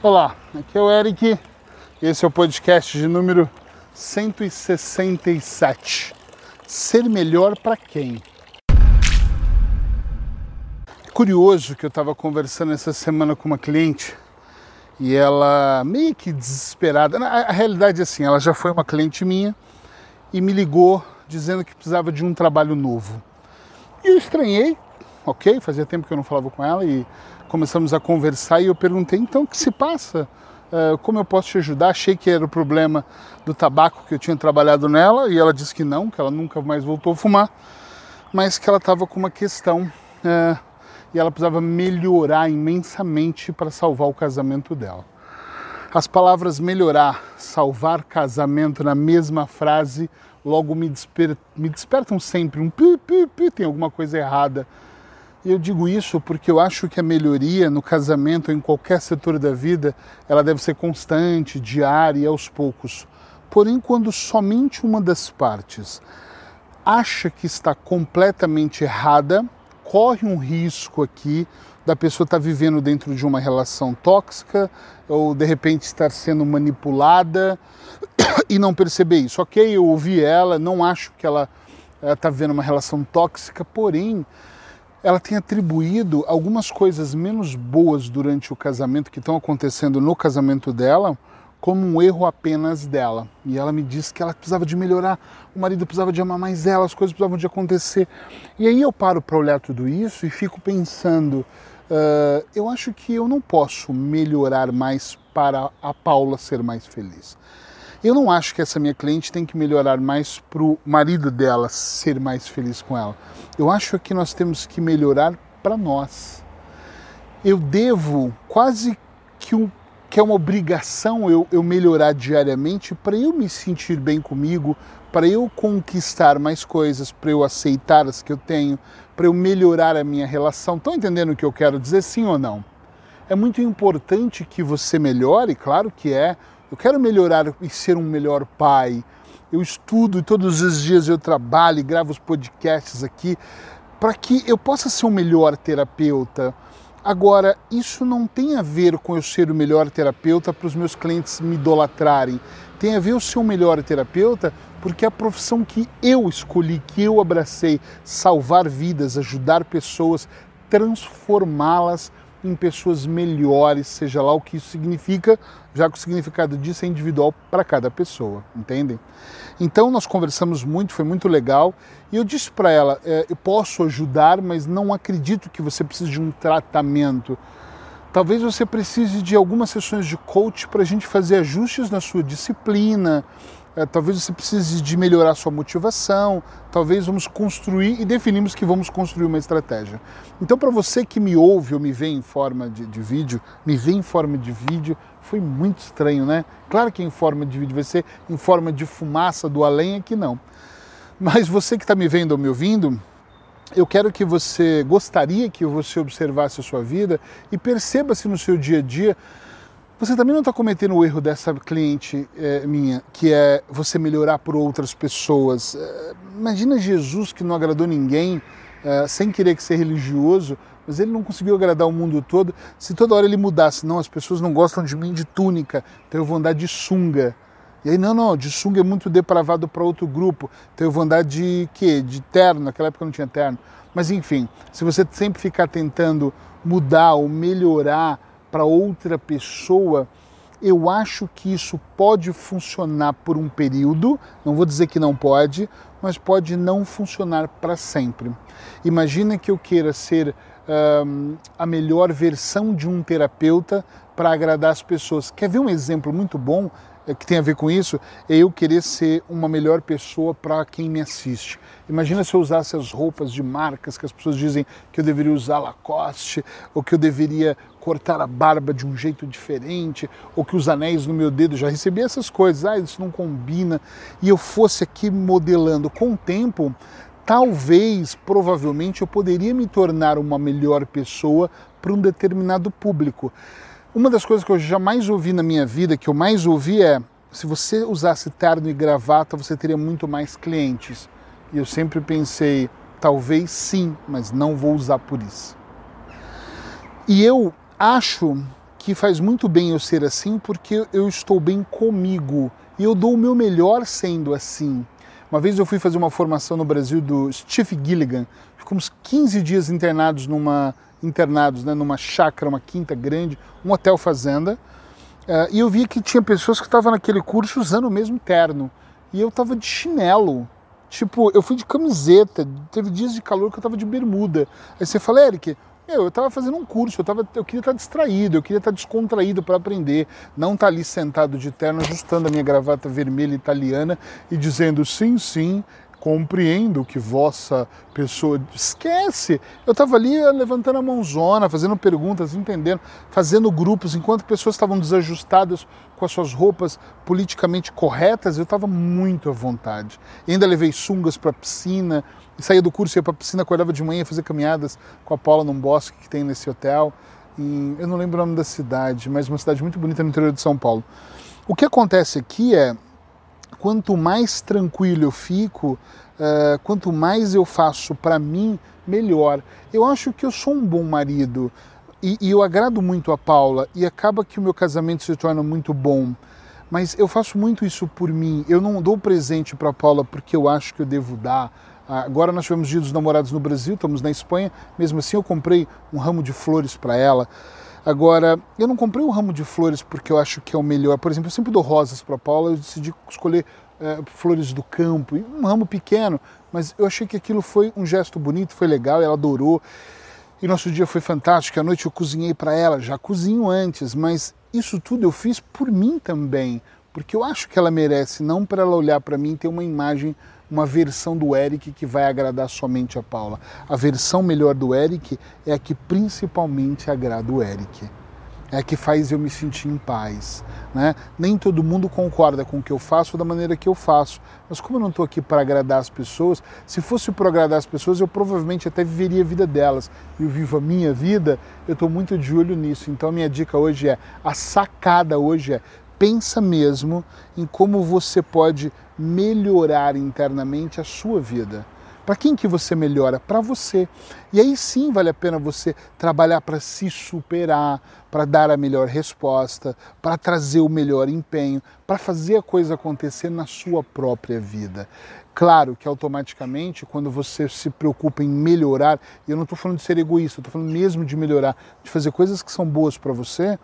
Olá, aqui é o Eric. Esse é o podcast de número 167. Ser melhor para quem? É curioso que eu estava conversando essa semana com uma cliente e ela meio que desesperada. A, realidade é assim, ela já foi uma cliente minha e me ligou dizendo que precisava de um trabalho novo. E eu estranhei, ok, fazia tempo que eu não falava com ela e começamos a conversar e eu perguntei então o que se passa, uh, como eu posso te ajudar? Achei que era o problema do tabaco que eu tinha trabalhado nela e ela disse que não, que ela nunca mais voltou a fumar, mas que ela estava com uma questão uh, e ela precisava melhorar imensamente para salvar o casamento dela. As palavras melhorar, salvar casamento na mesma frase logo me, desper me despertam sempre um pi, pi, pi, tem alguma coisa errada eu digo isso porque eu acho que a melhoria no casamento, em qualquer setor da vida, ela deve ser constante, diária e aos poucos. Porém, quando somente uma das partes acha que está completamente errada, corre um risco aqui da pessoa estar vivendo dentro de uma relação tóxica ou de repente estar sendo manipulada e não perceber isso. Ok, eu ouvi ela, não acho que ela está vivendo uma relação tóxica, porém ela tem atribuído algumas coisas menos boas durante o casamento que estão acontecendo no casamento dela como um erro apenas dela. E ela me disse que ela precisava de melhorar, o marido precisava de amar mais ela, as coisas precisavam de acontecer. E aí eu paro para olhar tudo isso e fico pensando, uh, eu acho que eu não posso melhorar mais para a Paula ser mais feliz. Eu não acho que essa minha cliente tem que melhorar mais para o marido dela ser mais feliz com ela. Eu acho que nós temos que melhorar para nós. Eu devo quase que, um, que é uma obrigação eu, eu melhorar diariamente para eu me sentir bem comigo, para eu conquistar mais coisas, para eu aceitar as que eu tenho, para eu melhorar a minha relação. Estão entendendo o que eu quero dizer, sim ou não? É muito importante que você melhore, claro que é eu quero melhorar e ser um melhor pai. Eu estudo e todos os dias eu trabalho e gravo os podcasts aqui para que eu possa ser um melhor terapeuta. Agora, isso não tem a ver com eu ser o melhor terapeuta para os meus clientes me idolatrarem. Tem a ver eu ser um melhor terapeuta porque é a profissão que eu escolhi, que eu abracei, salvar vidas, ajudar pessoas, transformá-las em pessoas melhores, seja lá o que isso significa, já que o significado disso é individual para cada pessoa, entendem? Então nós conversamos muito, foi muito legal, e eu disse para ela: é, eu posso ajudar, mas não acredito que você precise de um tratamento. Talvez você precise de algumas sessões de coach para a gente fazer ajustes na sua disciplina, é, talvez você precise de melhorar sua motivação, talvez vamos construir e definimos que vamos construir uma estratégia. Então, para você que me ouve ou me vê em forma de, de, vídeo, me vê em forma de vídeo, foi muito estranho, né? Claro que em forma de vídeo vai ser em forma de fumaça do além, aqui não. Mas você que está me vendo ou me ouvindo, eu quero que você gostaria que você observasse a sua vida e perceba se no seu dia a dia você também não está cometendo o erro dessa cliente é, minha, que é você melhorar por outras pessoas. É, imagina Jesus que não agradou ninguém, é, sem querer que ser religioso, mas ele não conseguiu agradar o mundo todo. Se toda hora ele mudasse, não, as pessoas não gostam de mim de túnica, então eu vou andar de sunga. E aí, não, não, de sunga é muito depravado para outro grupo, então eu vou andar de quê? De terno, naquela época não tinha terno. Mas enfim, se você sempre ficar tentando mudar ou melhorar para outra pessoa, eu acho que isso pode funcionar por um período, não vou dizer que não pode, mas pode não funcionar para sempre. Imagina que eu queira ser a melhor versão de um terapeuta para agradar as pessoas. Quer ver um exemplo muito bom? Que tem a ver com isso é eu querer ser uma melhor pessoa para quem me assiste. Imagina se eu usasse as roupas de marcas que as pessoas dizem que eu deveria usar Lacoste, ou que eu deveria cortar a barba de um jeito diferente, ou que os anéis no meu dedo, já recebi essas coisas, ah, isso não combina, e eu fosse aqui modelando com o tempo, talvez, provavelmente, eu poderia me tornar uma melhor pessoa para um determinado público. Uma das coisas que eu jamais ouvi na minha vida, que eu mais ouvi é: se você usasse terno e gravata, você teria muito mais clientes. E eu sempre pensei, talvez sim, mas não vou usar por isso. E eu acho que faz muito bem eu ser assim porque eu estou bem comigo e eu dou o meu melhor sendo assim. Uma vez eu fui fazer uma formação no Brasil do Steve Gilligan, ficamos 15 dias internados numa internados, né, numa chácara, uma quinta grande, um hotel fazenda, uh, e eu vi que tinha pessoas que estavam naquele curso usando o mesmo terno, e eu estava de chinelo. Tipo, eu fui de camiseta, teve dias de calor que eu estava de bermuda. Aí você fala, Eric, meu, eu estava fazendo um curso, eu, tava, eu queria estar distraído, eu queria estar descontraído para aprender, não estar tá ali sentado de terno, ajustando a minha gravata vermelha italiana e dizendo sim, sim, compreendo que vossa pessoa esquece. Eu estava ali eh, levantando a mãozona, fazendo perguntas, entendendo, fazendo grupos, enquanto pessoas estavam desajustadas com as suas roupas politicamente corretas, eu estava muito à vontade. E ainda levei sungas para a piscina, saía do curso, ia para a piscina, acordava de manhã, fazer caminhadas com a Paula num bosque que tem nesse hotel. E eu não lembro o nome da cidade, mas uma cidade muito bonita no interior de São Paulo. O que acontece aqui é quanto mais tranquilo eu fico, uh, quanto mais eu faço para mim, melhor. Eu acho que eu sou um bom marido e, e, eu agrado muito a Paula e acaba que o meu casamento se torna muito bom. Mas eu faço muito isso por mim. Eu não dou presente para Paula porque eu acho que eu devo dar. Agora nós tivemos dia dos namorados no Brasil, estamos na Espanha. Mesmo assim, eu comprei um ramo de flores para ela. Agora, eu não comprei um ramo de flores porque eu acho que é o melhor. Por exemplo, eu sempre dou rosas para Paula, eu decidi escolher é, flores do campo, um ramo pequeno, mas eu achei que aquilo foi um gesto bonito, foi legal, ela adorou. E nosso dia foi fantástico. À noite eu cozinhei para ela, já cozinho antes, mas isso tudo eu fiz por mim também, porque eu acho que ela merece, não para ela olhar para mim e ter uma imagem uma versão do Eric que vai agradar somente a Paula. A versão melhor do Eric é a que principalmente agrada o Eric. É a que faz eu me sentir em paz. Né? Nem todo mundo concorda com o que eu faço da maneira que eu faço. Mas como eu não estou aqui para agradar as pessoas, se fosse para agradar as pessoas, eu provavelmente até viveria a vida delas. Eu vivo a minha vida, eu estou muito de olho nisso. Então a minha dica hoje é, a sacada hoje é, pensa mesmo em como você pode melhorar internamente a sua vida. Para quem que você melhora? Para você. E aí sim vale a pena você trabalhar para se superar, para dar a melhor resposta, para trazer o melhor empenho, para fazer a coisa acontecer na sua própria vida. Claro que automaticamente, quando você se preocupa em melhorar, eu não estou falando de ser egoísta, estou falando mesmo de melhorar, de fazer coisas que são boas para você,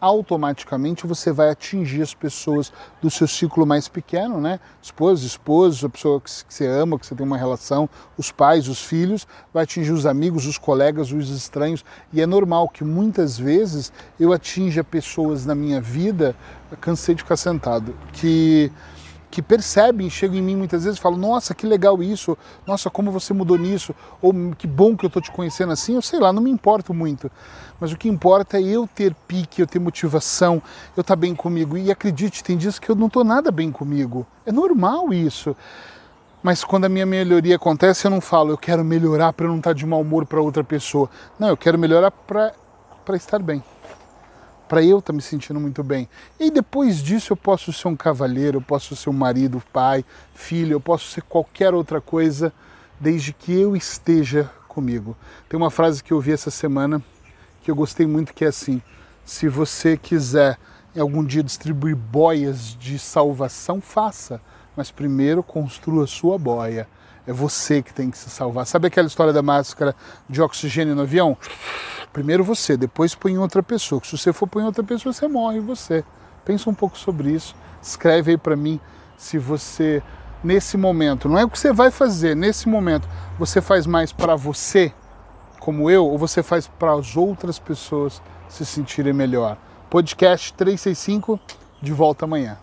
automaticamente você vai atingir as pessoas do seu ciclo mais pequeno, né? Esposa, esposo, a pessoa que você ama, que você tem uma relação, os pais, os filhos, vai atingir os amigos, os colegas, os estranhos. E é normal que muitas vezes eu atinja pessoas na minha vida, cansei de ficar sentado, que que percebem, chegam em mim muitas vezes e falam: Nossa, que legal isso, nossa, como você mudou nisso, ou que bom que eu estou te conhecendo assim. Eu sei lá, não me importo muito, mas o que importa é eu ter pique, eu ter motivação, eu estar tá bem comigo. E acredite, tem dias que eu não estou nada bem comigo, é normal isso. Mas quando a minha melhoria acontece, eu não falo, eu quero melhorar para não estar tá de mau humor para outra pessoa. Não, eu quero melhorar para estar bem para eu estar tá me sentindo muito bem. E depois disso eu posso ser um cavalheiro, eu posso ser um marido, pai, filho, eu posso ser qualquer outra coisa, desde que eu esteja comigo. Tem uma frase que eu vi essa semana que eu gostei muito que é assim: se você quiser em algum dia distribuir boias de salvação, faça, mas primeiro construa sua boia. É você que tem que se salvar. Sabe aquela história da máscara de oxigênio no avião? Primeiro você, depois põe em outra pessoa. Se você for pôr em outra pessoa, você morre você. Pensa um pouco sobre isso. Escreve aí para mim se você nesse momento, não é o que você vai fazer, nesse momento, você faz mais para você, como eu, ou você faz para as outras pessoas se sentirem melhor. Podcast 365, de volta amanhã.